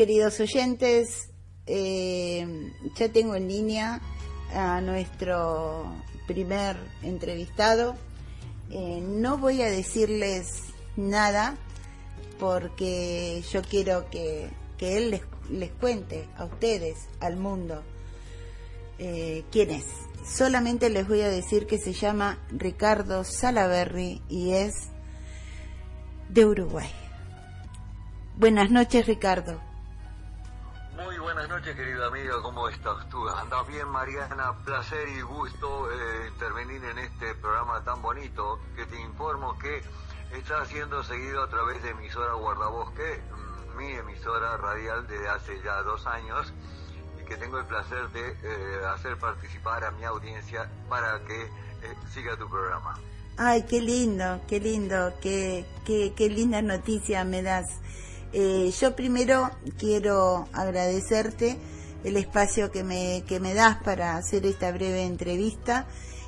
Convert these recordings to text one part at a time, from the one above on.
queridos oyentes, eh, ya tengo en línea a nuestro primer entrevistado. Eh, no voy a decirles nada porque yo quiero que, que él les, les, cuente a ustedes, al mundo, eh, quién es. Solamente les voy a decir que se llama Ricardo Salaberry y es de Uruguay. Buenas noches, Ricardo. Buenas noches, querido amigo. ¿Cómo estás tú? ¿Andas bien, Mariana? Placer y gusto eh, intervenir en este programa tan bonito que te informo que está siendo seguido a través de emisora Guardabosque, mi emisora radial desde hace ya dos años y que tengo el placer de eh, hacer participar a mi audiencia para que eh, siga tu programa. Ay, qué lindo, qué lindo, qué, qué, qué linda noticia me das. Eh, yo primero quiero agradecerte el espacio que me, que me das para hacer esta breve entrevista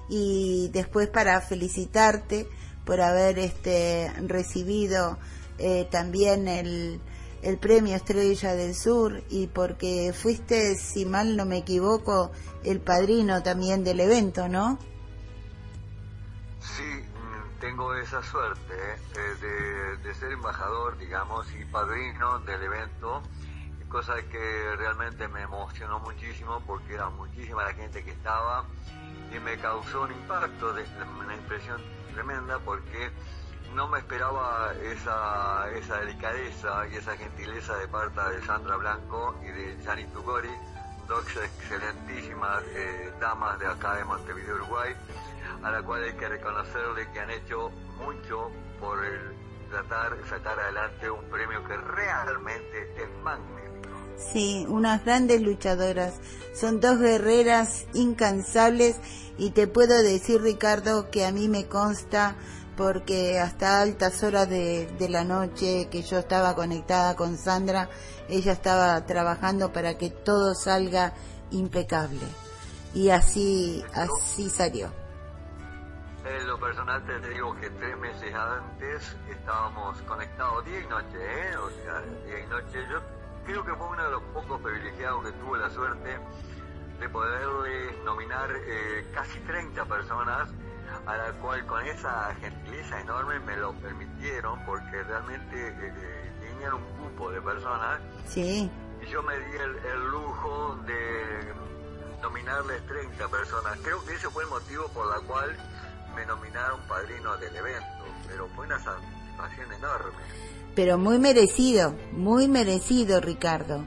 y después para felicitarte por haber este, recibido eh, también el, el premio Estrella del Sur y porque fuiste, si mal no me equivoco, el padrino también del evento, ¿no? Tengo esa suerte eh, de, de, ser embajador, digamos, y padrino del evento, cosa que realmente me emocionó muchísimo porque era muchísima la gente que estaba y me causó un impacto, una impresión tremenda porque no me esperaba esa, esa delicadeza y esa gentileza de parte de Sandra Blanco y de Gianni Tugori, dos excelentísimas eh, damas de acá de Montevideo, Uruguay a la cual hay que reconocerle que han hecho mucho por el tratar de sacar adelante un premio que realmente es magnífico. Sí, unas grandes luchadoras. Son dos guerreras incansables y te puedo decir, Ricardo, que a mí me consta porque hasta altas horas de, de la noche que yo estaba conectada con Sandra, ella estaba trabajando para que todo salga impecable. Y así, así salió. En lo personal te digo que tres meses antes estábamos conectados día y noche, ¿eh? O sea, día y noche. Yo creo que fue uno de los pocos privilegiados que tuve la suerte de poderle nominar eh, casi 30 personas, a la cual con esa gentileza enorme me lo permitieron, porque realmente eh, tenían un grupo de personas. Sí. Y yo me di el, el lujo de nominarles 30 personas. Creo que ese fue el motivo por la cual me nominaron padrino del evento, pero fue una satisfacción enorme. Pero muy merecido, muy merecido, Ricardo.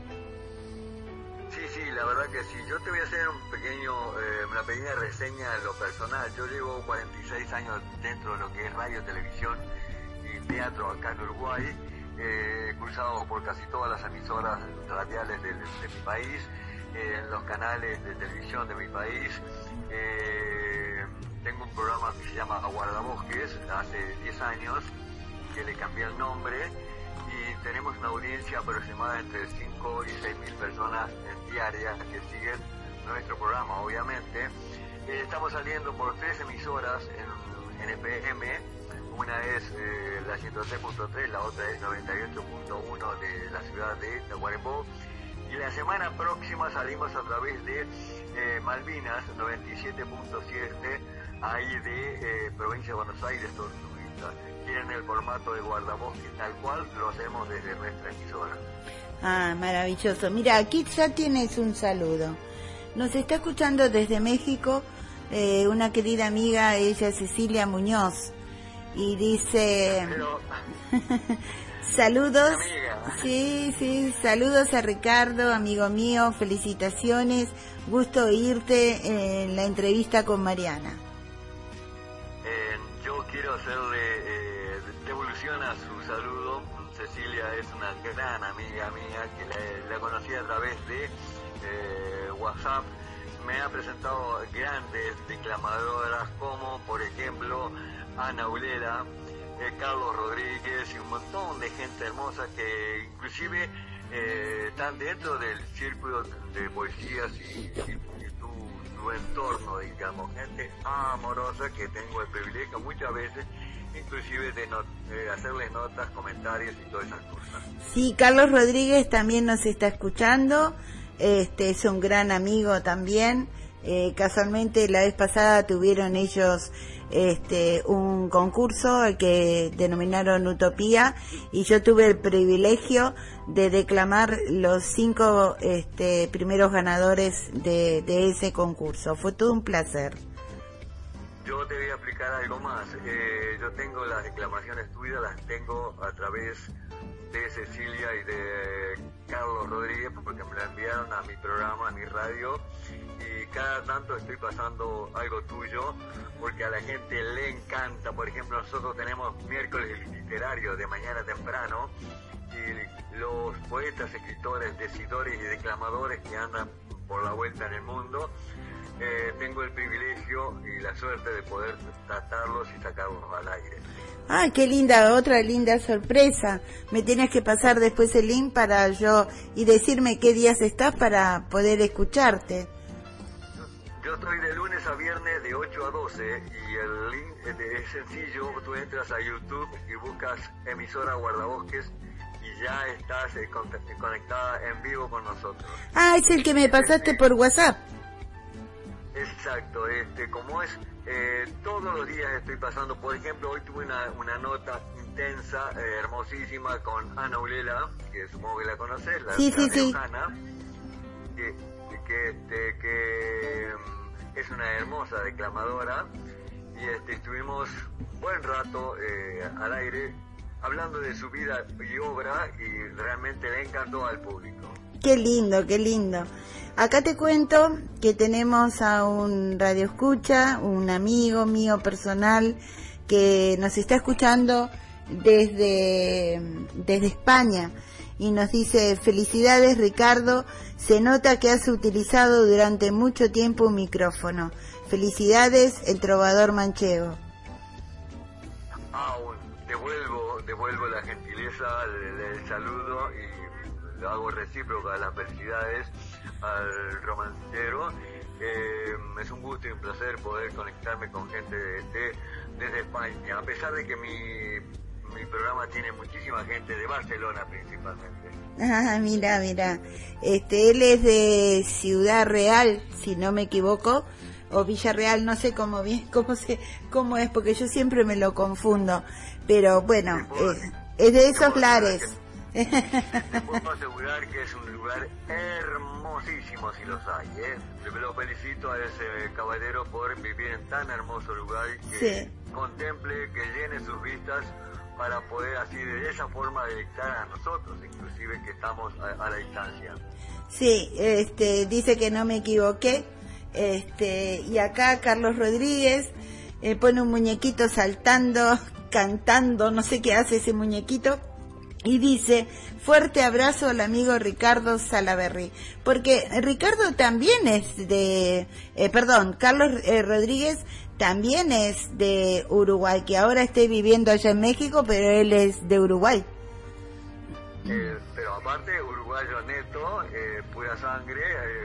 Sí, sí, la verdad que sí. Yo te voy a hacer un pequeño, eh, una pequeña reseña en lo personal. Yo llevo 46 años dentro de lo que es radio, televisión y teatro acá en Uruguay, eh, cruzado por casi todas las emisoras radiales de, de mi país, eh, en los canales de televisión de mi país. Eh, tengo un programa que se llama Aguardabosques, hace 10 años, que le cambié el nombre, y tenemos una audiencia aproximada entre 5 y 6 mil personas diarias que siguen nuestro programa, obviamente. Eh, estamos saliendo por tres emisoras en, en EPM, una es eh, la 103.3, la otra es 98.1 de la ciudad de Tacuarembó. Y la semana próxima salimos a través de eh, Malvinas 97.7, ahí de eh, provincia de Buenos Aires, Tortuguita. Tienen el formato de guardabosque tal cual lo hacemos desde nuestra emisora. Ah, maravilloso. Mira, aquí ya tienes un saludo. Nos está escuchando desde México una querida amiga, ella Cecilia Muñoz y dice saludos sí sí saludos a Ricardo amigo mío felicitaciones gusto oírte en la entrevista con Mariana eh, quiero hacerle eh, devolución a su saludo. Cecilia es una gran amiga mía que la, conocí a través de eh, WhatsApp. Me ha presentado grandes declamadoras como por ejemplo Ana Ulela, eh, Carlos Rodríguez y un montón de gente hermosa que inclusive están dentro del círculo de poesías y, entorno, digamos, gente amorosa que tengo el privilegio muchas veces inclusive de, de hacerles notas, comentarios y todas esas cosas. Sí, Carlos Rodríguez también nos está escuchando, este es un gran amigo también. Eh, casualmente la vez pasada tuvieron ellos este, un concurso que denominaron Utopía y yo tuve el privilegio de declamar los cinco este, primeros ganadores de, ese concurso. Fue todo un placer. Yo te voy a explicar algo más. Eh, yo tengo las declamaciones tuyas, las tengo a través de Cecilia y de Carlos Rodríguez porque me la enviaron a mi programa, a mi radio y cada tanto estoy pasando algo tuyo porque a la gente le encanta. Por ejemplo, nosotros tenemos miércoles literario de mañana temprano y los poetas, escritores, decidores y declamadores que andan por la vuelta en el mundo, eh, tengo el privilegio y la suerte de poder tratarlos y sacarlos al aire. Ay, qué linda, otra linda sorpresa. Me tienes que pasar después el link para yo y decirme qué días estás para poder escucharte. Yo estoy de lunes a viernes de 8 a 12 y el link es sencillo, tú entras a YouTube y buscas emisora Guardabosques y ya estás eh, conectada en vivo con nosotros. Ah, es el que me pasaste por WhatsApp. Exacto, este, como es, eh, todos los días estoy pasando, por ejemplo, hoy tuve una, una nota intensa, eh, hermosísima con Ana Ulela, que supongo que la conoces, la, sí, sí, sí. que, que, este, que mm, es una hermosa declamadora y este, estuvimos buen rato eh, al aire hablando de su vida y obra y realmente le encantó al público. Qué lindo, qué lindo. Acá te cuento que tenemos a un radio escucha, un amigo mío personal que nos está escuchando desde, desde España y nos dice felicidades Ricardo, se nota que has utilizado durante mucho tiempo un micrófono. Felicidades, el trovador manchego. Ah, devuelvo, devuelvo la gentileza, el, saludo y hago recíproco a las felicidades al romancero. Eh, es un gusto y un placer poder conectarme con gente de, desde España, a pesar de que mi mi programa tiene muchísima gente de Barcelona principalmente. Ah, mira, mira. Este, él es de Ciudad Real, si no me equivoco, o Villarreal, no sé cómo bien, cómo se, cómo es, porque yo siempre me lo confundo. Pero bueno, eh, es de esos lares. Te puedo asegurar que es un lugar hermosísimo si los hay, ¿eh? Lo felicito a ese caballero por vivir en tan hermoso lugar que contemple, que llene sus vistas para poder así de esa forma dictar a nosotros, inclusive que estamos a, la distancia. Sí, este, dice que no me equivoqué. Este, y acá Carlos Rodríguez eh, pone un muñequito saltando, cantando, no sé qué hace ese muñequito. Y dice, fuerte abrazo al amigo Ricardo Salaberry. Porque Ricardo también es de, eh, perdón, Carlos eh, Rodríguez también es de Uruguay, que ahora esté viviendo allá en México, pero él es de Uruguay. Eh, pero aparte, uruguayo neto, eh, pura sangre,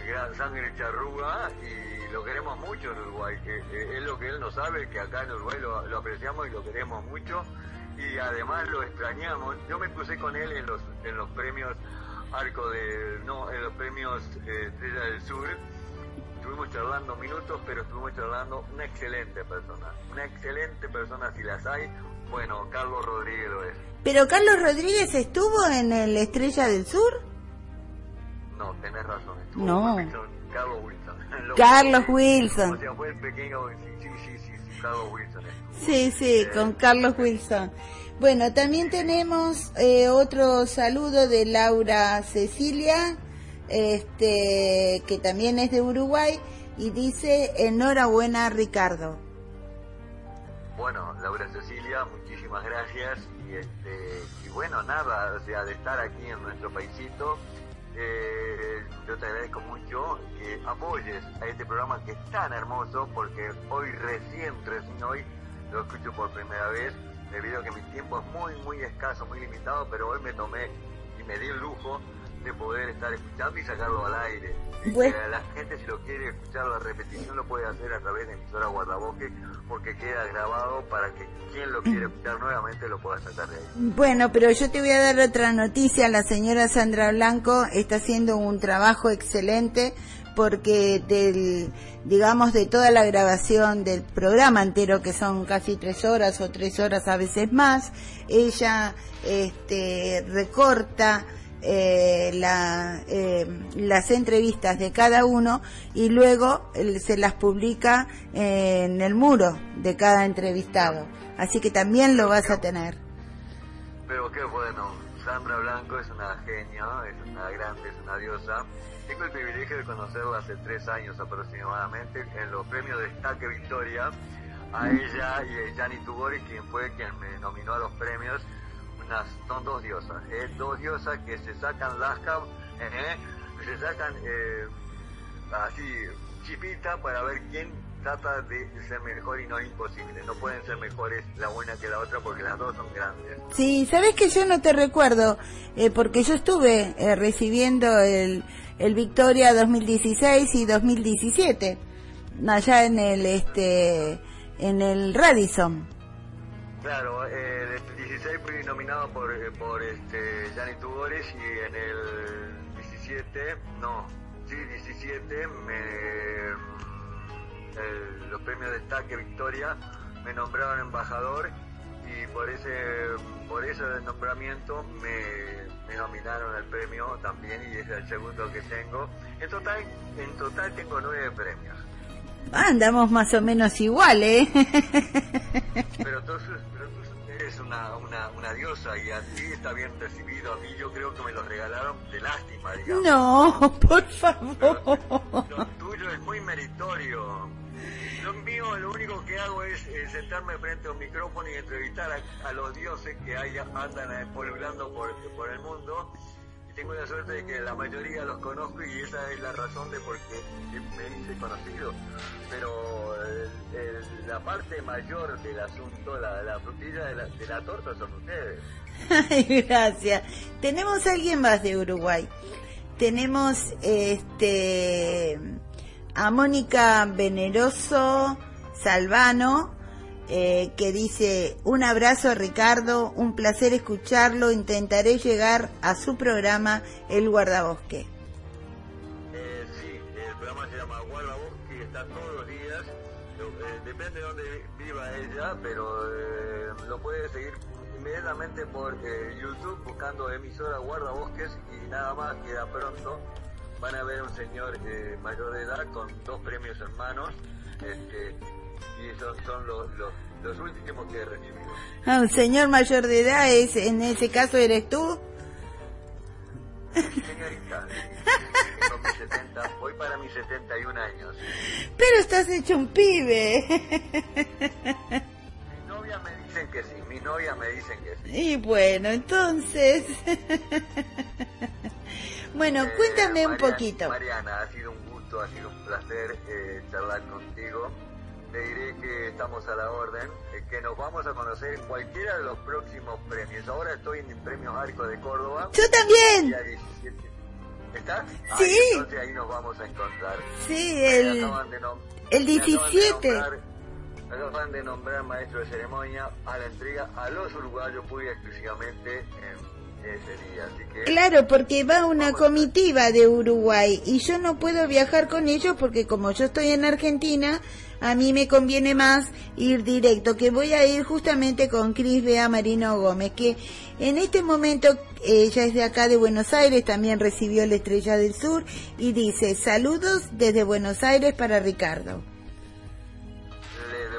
gran sangre charruga, y lo queremos mucho en Uruguay. Que, es lo que él no sabe, que acá en Uruguay lo apreciamos y lo queremos mucho, y además lo extrañamos. Yo me crucé con él en los, en los premios Arco de, no, en los premios eh, Estrella del Sur. Estuvimos charlando minutos, pero estuvimos charlando una excelente persona. Una excelente persona, si las hay. Bueno, Carlos Rodríguez lo es. Pero Carlos Rodríguez estuvo en el Estrella del Sur. No, tenés razón. Estuvo No. Wilson, Carlos Wilson. Lo- Carlos Wilson. O sea, fue el pequeño. Sí, sí, sí, sí, sí, Carlos Wilson. estuvo. Sí, sí, con Carlos Wilson. Bueno, también tenemos eh, otro saludo de Laura Cecilia, este, que también es de Uruguay, y dice, enhorabuena Ricardo. Bueno, Laura Cecilia, muchísimas gracias. Y, este, y bueno, nada, o sea, de estar aquí en nuestro paisito, eh, yo te agradezco mucho que apoyes a este programa que es tan hermoso, porque hoy recién, recién hoy, lo escucho por primera vez, debido a que mi tiempo es muy, muy escaso, muy limitado, pero hoy me tomé y me di el lujo de poder estar escuchando y sacarlo al aire. Bueno. la gente si lo quiere escuchar la repetición lo puede hacer a través de emisora Guardabosque porque queda grabado para que quien lo quiere escuchar nuevamente lo pueda sacar de ahí. Bueno, pero yo te voy a dar otra noticia. La señora Sandra Blanco está haciendo un trabajo excelente porque del, digamos, de toda la grabación del programa entero, que son casi tres horas o tres horas a veces más, ella, este, recorta eh, la, eh, las entrevistas de cada uno y luego eh, se las publica en el muro de cada entrevistado. Así que también lo vas a tener. Pero qué bueno, Sandra Blanco es una genia, es una grande, es una diosa. Tengo el privilegio de conocerla hace tres años aproximadamente en los premios de Destaque Victoria. A ella y a Gianni Tugori, quien fue quien me nominó a los premios, son dos diosas, ¿eh? dos diosas que se sacan lasca, ¿eh? se sacan eh, así chipita para ver quién trata de ser mejor y no es imposible. No pueden ser mejores la una que la otra porque las dos son grandes. Sí, sabes que yo no te recuerdo, eh, porque yo estuve eh, recibiendo el, el Victoria 2016 y 2017 allá en el este en el Radisson. Claro, eh, en el 16 fui nominado por, eh, por este, Gianni Tugores y en el 17, no, sí, 17, me, el- los premios Destaque Victoria me nombraron embajador y por ese por ese nombramiento me, me nominaron al premio también y es el segundo que tengo. En total, en total tengo nueve premios. Ah, andamos más o menos igual, ¿eh? Pero tú, pero tú eres una, una, una diosa y a ti está bien recibido. A mí yo creo que me lo regalaron de lástima, digamos. no, por Lo favor. tuyo es muy meritorio. Lo mío, lo único que hago es sentarme frente a un micrófono y entrevistar a, a los dioses que hay, andan polulando por, por el mundo. Tengo la suerte de que la mayoría los conozco y esa es la razón de por qué me hice conocido. Pero el- la parte mayor del asunto, la, la frutilla de la, de la torta son ustedes. Ay, gracias. Tenemos a alguien más de Uruguay. Tenemos este a Mónica Veneroso Salvano eh, que dice un abrazo Ricardo, un placer escucharlo, intentaré llegar a su programa El Guardabosque. Eh, sí, el programa se llama Guardabosque está todos los días. Eh, depende de dónde viva ella, pero lo puede seguir inmediatamente por YouTube buscando emisora Guardabosques y nada más queda pronto. Van a ver un señor mayor de edad con dos premios hermanos este, y esos son los, los, los últimos que he recibido. Ah, señor mayor de edad es en ese caso eres tú. Señorita, tengo mis 70, voy para mis 71 años. Pero estás hecho un pibe. Mi novia me dicen que sí, mi novia me dicen que sí. Y bueno, entonces... bueno, Eh, cuéntame un poquito. Mariana, ha sido un gusto, ha sido un placer eh, charlar contigo. Le diré que estamos a la orden, eh, que nos vamos a conocer en cualquiera de los próximos premios. Ahora estoy en el Premio Arco de Córdoba. Yo también. ¿Estás? Sí. entonces ahí nos vamos a encontrar. Sí, el, el 17. Acaban de nombrar maestro de ceremonia a la entrega a los uruguayos muy exclusivamente en ese día. Así que claro, porque va una comitiva de Uruguay y yo no puedo viajar con ellos porque como yo estoy en Argentina, a mí me conviene más ir directo, que voy a ir justamente con Cris Bea Marino Gómez, que en este momento ella es de acá de Buenos Aires, también recibió la Estrella del Sur y dice, saludos desde Buenos Aires para Ricardo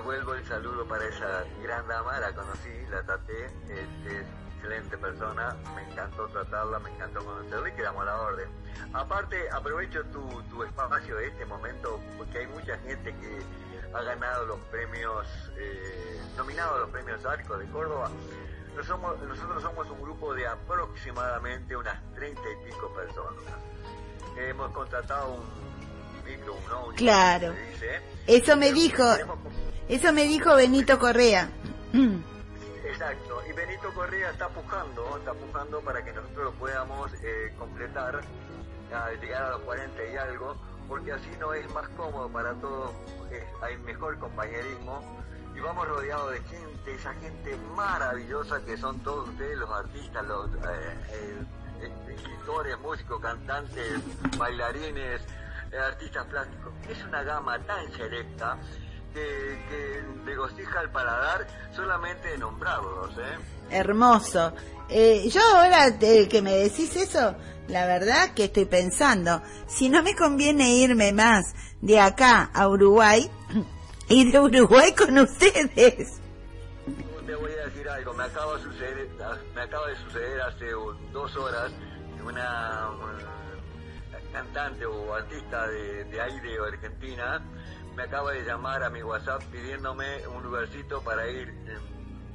devuelvo el saludo para esa gran dama, la conocí, la traté, es, excelente persona, me encantó tratarla, me encantó conocerla y quedamos a la orden. Aparte, aprovecho tu, tu espacio de este momento porque hay mucha gente que ha ganado los premios, eh, nominado a los premios Arco de Córdoba. Nosotros somos, nosotros somos un grupo de aproximadamente unas treinta y pico personas. Hemos contratado un micro, un Claro. Eso me dijo. Eso me dijo Benito Correa. Exacto, y Benito Correa está pujando, está pujando para que nosotros lo podamos eh, completar, llegar a los 40 y algo, porque así no es más cómodo para todos, hay mejor compañerismo y vamos rodeados de gente, esa gente maravillosa que son todos ustedes, los artistas, los eh, eh, escritores, músicos, cantantes, bailarines, artistas plásticos. Es una gama tan selecta que, que regocija el paladar solamente de nombrarlos. ¿eh? Hermoso. Eh, yo ahora que me decís eso, la verdad que estoy pensando, si no me conviene irme más de acá a Uruguay, y de Uruguay con ustedes. Te voy a decir algo, me acaba de suceder, me acaba de suceder hace dos horas una, cantante o artista de, de ahí de Argentina me acaba de llamar a mi WhatsApp pidiéndome un lugarcito para ir, eh,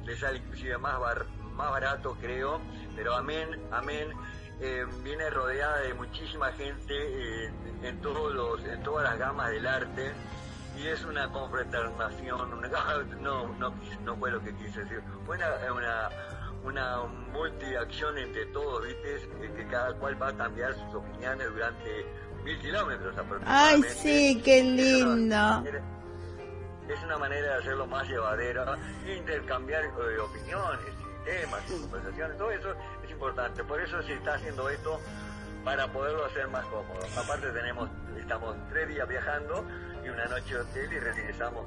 le sale inclusive más, más barato creo, pero amén, amén, eh, viene rodeada de muchísima gente eh, en, todos los, en todas las gamas del arte y es una confraternación, una, no, no, no fue lo que quise decir, fue una, una, una multiacción entre todos, ¿viste? que cada cual va a cambiar sus opiniones durante mil kilómetros Ay, sí, qué lindo. Es una manera de hacerlo más llevadero, intercambiar eh, opiniones, temas, conversaciones, todo eso es importante. Por eso se está haciendo esto para poderlo hacer más cómodo. Aparte tenemos, estamos tres días viajando y una noche de hotel y regresamos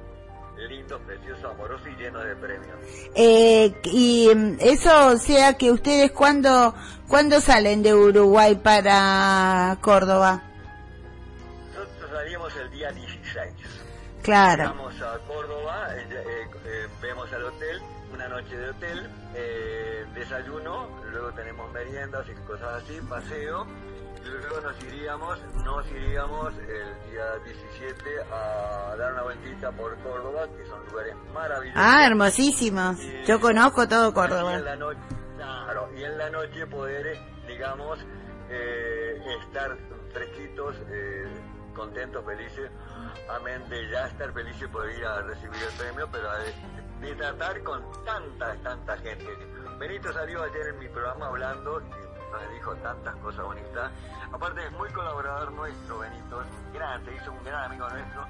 lindo, precioso, amoroso y lleno de premios. Eh, y mm, eso, sea que ustedes cuando, cuando salen de Uruguay para Córdoba? el día 16. Claro. Vamos a Córdoba, eh, eh, eh, vemos al hotel, una noche de hotel, desayuno, luego tenemos meriendas y cosas así, paseo, y luego nos iríamos, nos iríamos el día 17 a dar una vueltita por Córdoba, que son lugares maravillosos. Ah, hermosísimos. Yo conozco todo Córdoba. Y en la noche, claro, y en la noche poder, digamos, estar fresquitos, contentos, felices, amén, de ya estar felices por ir a recibir el premio, pero de, tratar con tanta, tanta gente. Benito salió ayer en mi programa hablando y nos dijo tantas cosas bonitas. Aparte es muy colaborador nuestro, Benito, gran, se hizo un gran amigo nuestro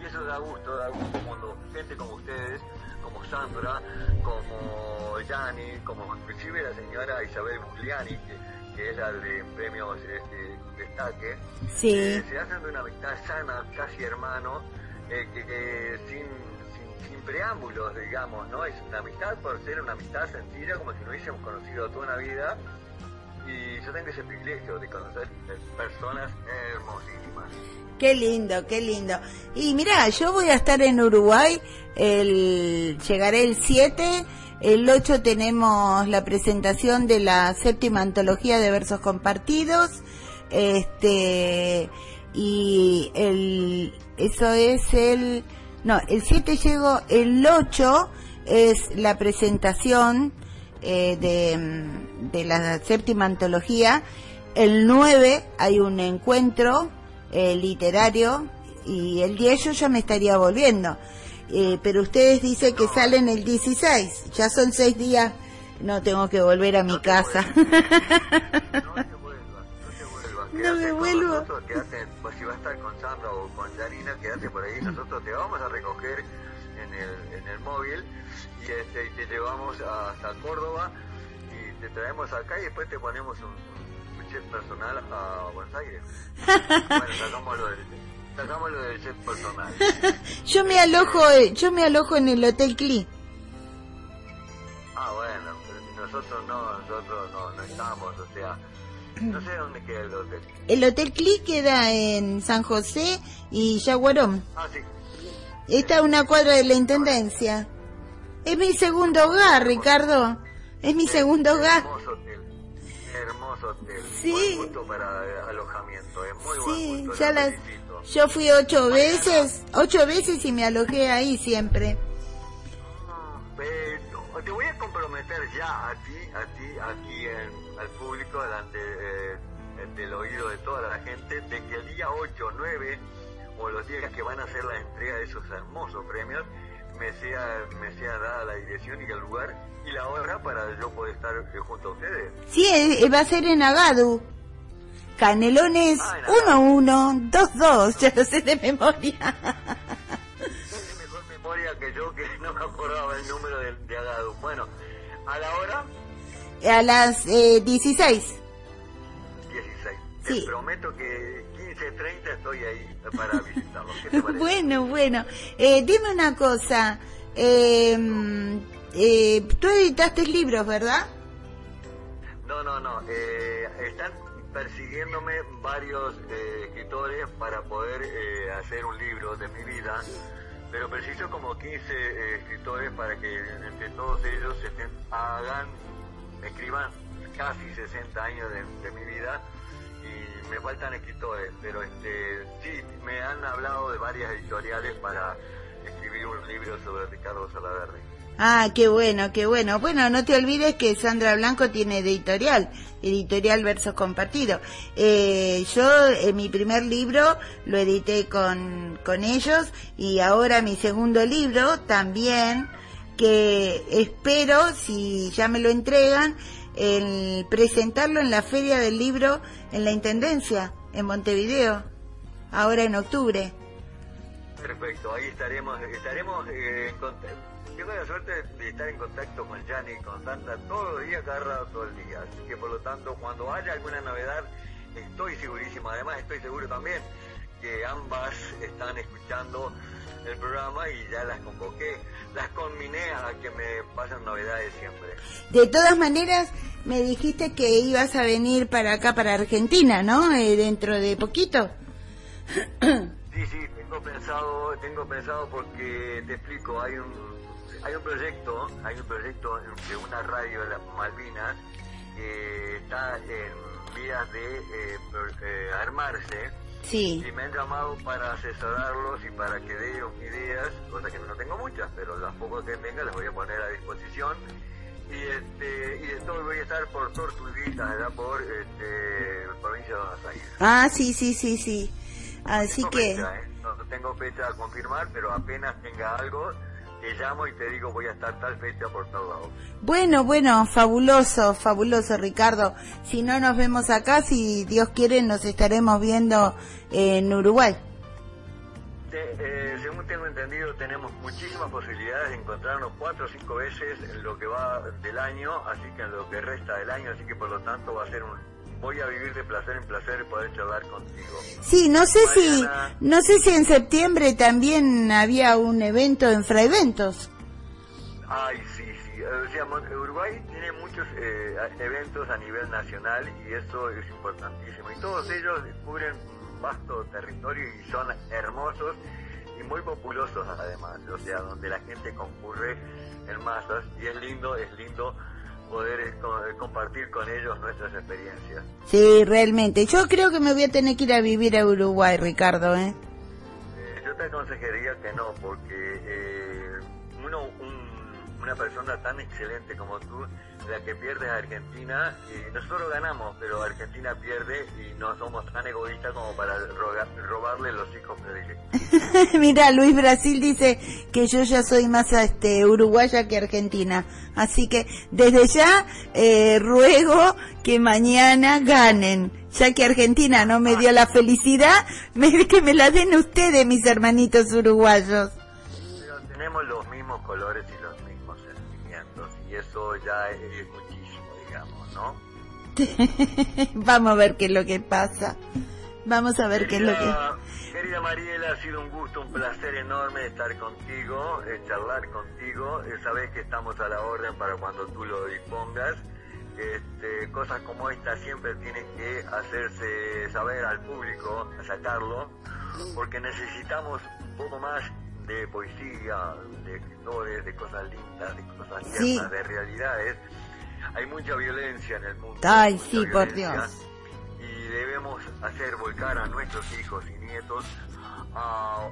y eso da gusto, da gusto cuando gente como ustedes, como Sandra, como Yanni, como inclusive la señora Isabel Mugliani, que que es la de premios este, destaque, sí. Eh, se hacen de una amistad sana, casi hermano, eh, que, sin, sin, preámbulos, digamos, ¿no? Es una amistad por ser una amistad sencilla, como si nos hubiésemos conocido toda una vida. Y yo tengo ese privilegio de conocer personas hermosísimas. Qué lindo, qué lindo. Y mira, yo voy a estar en Uruguay, el, llegaré el 7 el 8 tenemos la presentación de la séptima antología de versos compartidos. Este, y el, eso es el, no, el 7 llegó, el 8 es la presentación eh, de, de la séptima antología. El 9 hay un encuentro eh, literario y el 10 yo ya me estaría volviendo. eh, pero ustedes dicen que salen el 16, ya son seis días, no tengo que volver a mi casa. No te vuelvas, no te vuelvas. No me vuelvo. nosotros, quédate, pues si vas a estar con Sandra o con Yarina, quédate por ahí. Nosotros te vamos a recoger en el, en el móvil y, este, y te llevamos hasta Córdoba y te traemos acá y después te ponemos un, un, chef personal a Buenos Aires. bueno, sacamos lo del, sacamos lo del chef personal. yo me alojo, eh, yo me alojo en el Hotel Cli. Ah, bueno, nosotros no, nosotros no, no estamos, o sea, no sé dónde queda el hotel. El Hotel Cli queda en San José y Yaguarón. Ah, sí. Está a una cuadra de la Intendencia. Es mi segundo hogar, Ricardo. Es mi segundo hogar. Hermoso hotel. Hermoso hotel. Sí. Buen punto para alojamiento. Es muy buen Sí, punto. ya las, yo fui ocho veces, ocho veces y me alojé ahí siempre. Eh, no, te voy a comprometer ya a ti, a ti, aquí en, al público, delante eh, del oído de toda la gente, de que el día 8, 9 o los días que van a hacer la entrega de esos hermosos premios, me sea, me sea dada la dirección y el lugar y la hora para yo poder estar eh, junto a ustedes. Sí, eh, va a ser en Agadu. Canelones Ah, en 1122, ya lo sé de memoria. Tiene mejor memoria que yo, que no me acordaba el número de, de Agado. Bueno, a la hora A las eh, 16. 16. Sí. Te prometo que 15.30 estoy ahí para visitarlo. ¿Qué te? Bueno, bueno. Eh, dime una cosa. Eh, eh, tú editaste libros, ¿verdad? No, no, no. eh, están persiguiéndome varios eh, escritores para poder eh, hacer un libro de mi vida, pero preciso como 15 eh, escritores para que entre todos ellos estén, hagan, escriban casi 60 años de, de mi vida me faltan escritores, pero este sí, me han hablado de varias editoriales para escribir un libro sobre Ricardo Salaverry. Ah, qué bueno, qué bueno. Bueno, no te olvides que Sandra Blanco tiene editorial, editorial Versos Compartidos. Eh, yo eh, mi primer libro lo edité con, con ellos y ahora mi segundo libro también, que espero, si ya me lo entregan, el presentarlo en la Feria del Libro en la Intendencia, en Montevideo, ahora en octubre. Perfecto, ahí estaremos, estaremos eh, en contacto. Tengo la suerte de estar en contacto con Yanni y con Santa todos los días, cada rato, todo el día. Así que por lo tanto, cuando haya alguna novedad, estoy segurísimo. Además, estoy seguro también que ambas están escuchando el programa y ya las convoqué, las conminé a que me pasen novedades siempre. De todas maneras, me dijiste que ibas a venir para acá, para Argentina, ¿no? Eh, dentro de poquito. Sí, sí, tengo pensado, tengo pensado porque te explico, hay un hay un proyecto, hay un proyecto de una radio de las Malvinas que está en vías de eh, eh, armarse Sí. y me han llamado para asesorarlos y para que ellos ideas, cosa que no tengo muchas, pero las pocas que tenga las voy a poner a disposición. Y este y de todo voy a estar por Tortuguita, allá por este, provincia de Buenos Aires. Ah, sí, sí, sí, sí. Así Tengo que, fecha, ¿eh? No tengo fecha a confirmar, pero apenas tenga algo, te llamo y te digo voy a estar tal fecha por tal lado. bueno, bueno, fabuloso, fabuloso, Ricardo. Si no nos vemos acá, si Dios quiere, nos estaremos viendo en Uruguay. Te- eh, según tengo entendido, tenemos muchísimas posibilidades de encontrarnos cuatro o cinco veces en lo que va del año, así que en lo que resta del año, así que por lo tanto va a ser un... Voy a vivir de placer en placer poder charlar contigo. Sí, no sé si, no sé si en septiembre también había un evento en Fraiventos. Ay, sí, sí. O sea, Uruguay tiene muchos eh, eventos a nivel nacional y eso es importantísimo. Y todos ellos cubren un vasto territorio y son hermosos y muy populosos además. O sea, donde la gente concurre en masas y es lindo, es lindo poder eh, co- compartir con ellos nuestras experiencias. Sí, realmente. Yo creo que me voy a tener que ir a vivir a Uruguay, Ricardo, ¿eh? Eh, yo te aconsejaría que no, porque eh, uno, un, una persona tan excelente como tú, la que pierde a Argentina, y nosotros ganamos, pero Argentina pierde y no somos tan egoístas como para robarle los hijos predilectos. Mira, Luis Brasil dice que yo ya soy más este, uruguaya que argentina, así que desde ya eh, ruego que mañana ganen ya que Argentina no me dio la felicidad, me, que me la den ustedes, mis hermanitos uruguayos. tenemos los mismos colores y eso ya es, muchísimo, digamos, ¿no? Vamos a ver qué es lo que pasa. Vamos a ver qué es lo que... Querida Mariela, ha sido un gusto, un placer enorme estar contigo, eh, charlar contigo. Eh, sabes que estamos a la orden para cuando tú lo dispongas. Este, cosas como esta siempre tienen que hacerse saber al público, sacarlo, porque necesitamos un poco más de poesía, de escritores, de cosas lindas, de cosas tiernas, de realidades. Hay mucha violencia en el mundo. Ay, sí, por Dios. Y debemos hacer volcar a nuestros hijos y nietos a,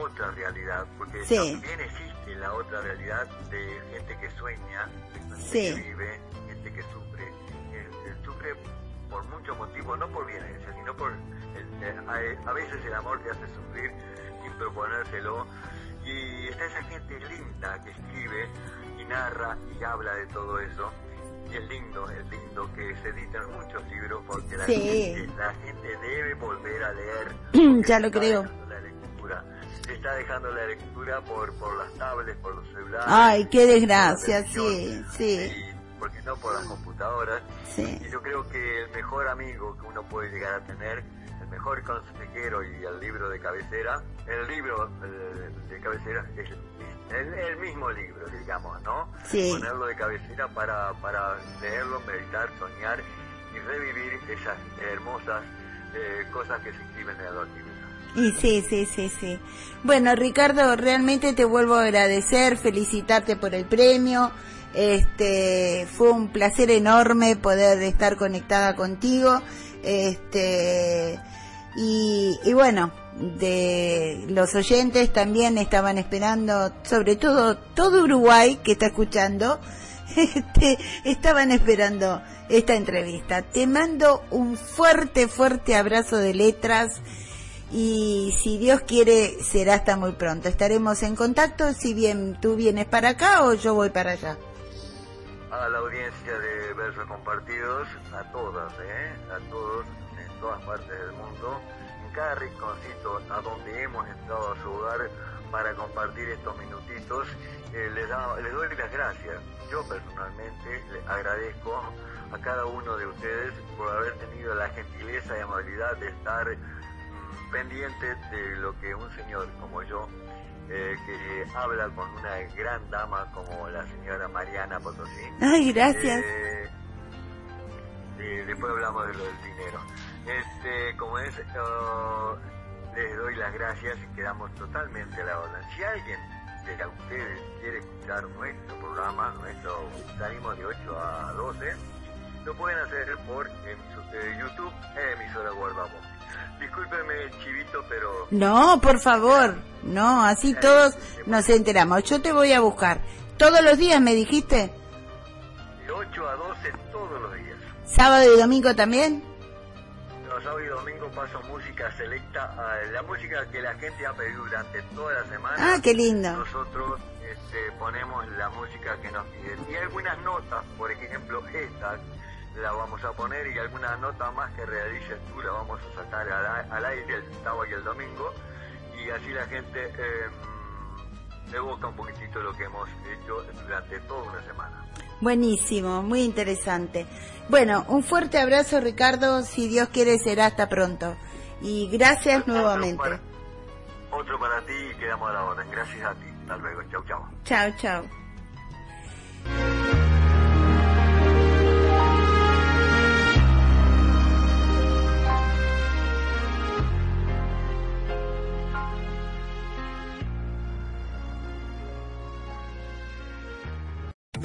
otra realidad, porque también existe la otra realidad de gente que sueña, de gente que vive, que sufre, sufre por muchos motivos, no por violencia, sino por a, veces el amor te hace sufrir sin proponérselo. Y está esa gente linda que escribe y narra y habla de todo eso. Y es lindo, es lindo que se editan muchos libros porque la, gente, la gente debe volver a leer. ya lo creo. La lectura. Se está dejando la lectura por, por las tablets, por los celulares. Ay, qué desgracia, sí, sí porque no por las computadoras. Y yo creo que el mejor amigo que uno puede llegar a tener, el mejor consejero y el libro de cabecera, el libro eh, de cabecera es el, mismo libro, digamos, ¿no? Ponerlo de cabecera para, para leerlo, meditar, soñar y revivir esas hermosas eh, cosas que se escriben en libros. Y sí, sí, sí, sí. Bueno, Ricardo, realmente te vuelvo a agradecer, felicitarte por el premio. Este, fue un placer enorme poder estar conectada contigo. Este, y, y bueno, de los oyentes también estaban esperando, sobre todo todo Uruguay que está escuchando, este, estaban esperando esta entrevista. Te mando un fuerte, fuerte abrazo de letras y si Dios quiere será hasta muy pronto. Estaremos en contacto si bien tú vienes para acá o yo voy para allá a la audiencia de Versos Compartidos, a todas, ¿eh? a todos, todas partes del mundo, en cada rinconcito a donde hemos entrado a su hogar para compartir estos minutitos, eh, les, les doy las gracias. Yo personalmente les agradezco a cada uno de ustedes por haber tenido la gentileza y amabilidad de estar mm, pendientes de lo que un señor como yo eh, que habla con una gran dama como la señora Mariana Potosí. Ay, gracias. Eh, después hablamos de lo del dinero. Este, como es, oh, les doy las gracias y quedamos totalmente a la orden. Si alguien de ustedes quiere escuchar nuestro programa, nuestro salimos de 8 a 12, lo pueden hacer por YouTube, emisora Guardamos. Discúlpeme, chivito, pero... No, por favor, no, así todos nos enteramos. Yo te voy a buscar. ¿Todos los días me dijiste? De 8 a 12 todos los días. ¿Sábado y domingo también? Sábado y domingo paso música selecta, la música que la gente ha pedido durante toda la semana. Ah, qué lindo. Nosotros este, ponemos la música que nos piden. Y algunas notas, por ejemplo, esta la vamos a poner y alguna nota más que realices tú la vamos a sacar al, aire el sábado y el domingo y así la gente eh, evoca un poquitito lo que hemos hecho durante toda una semana. Buenísimo, muy interesante. Bueno, un fuerte abrazo Ricardo, si Dios quiere será hasta pronto. Y gracias nuevamente. otro para ti y quedamos a la orden. Gracias a ti. Hasta luego. Chau, chau. Chau, chau.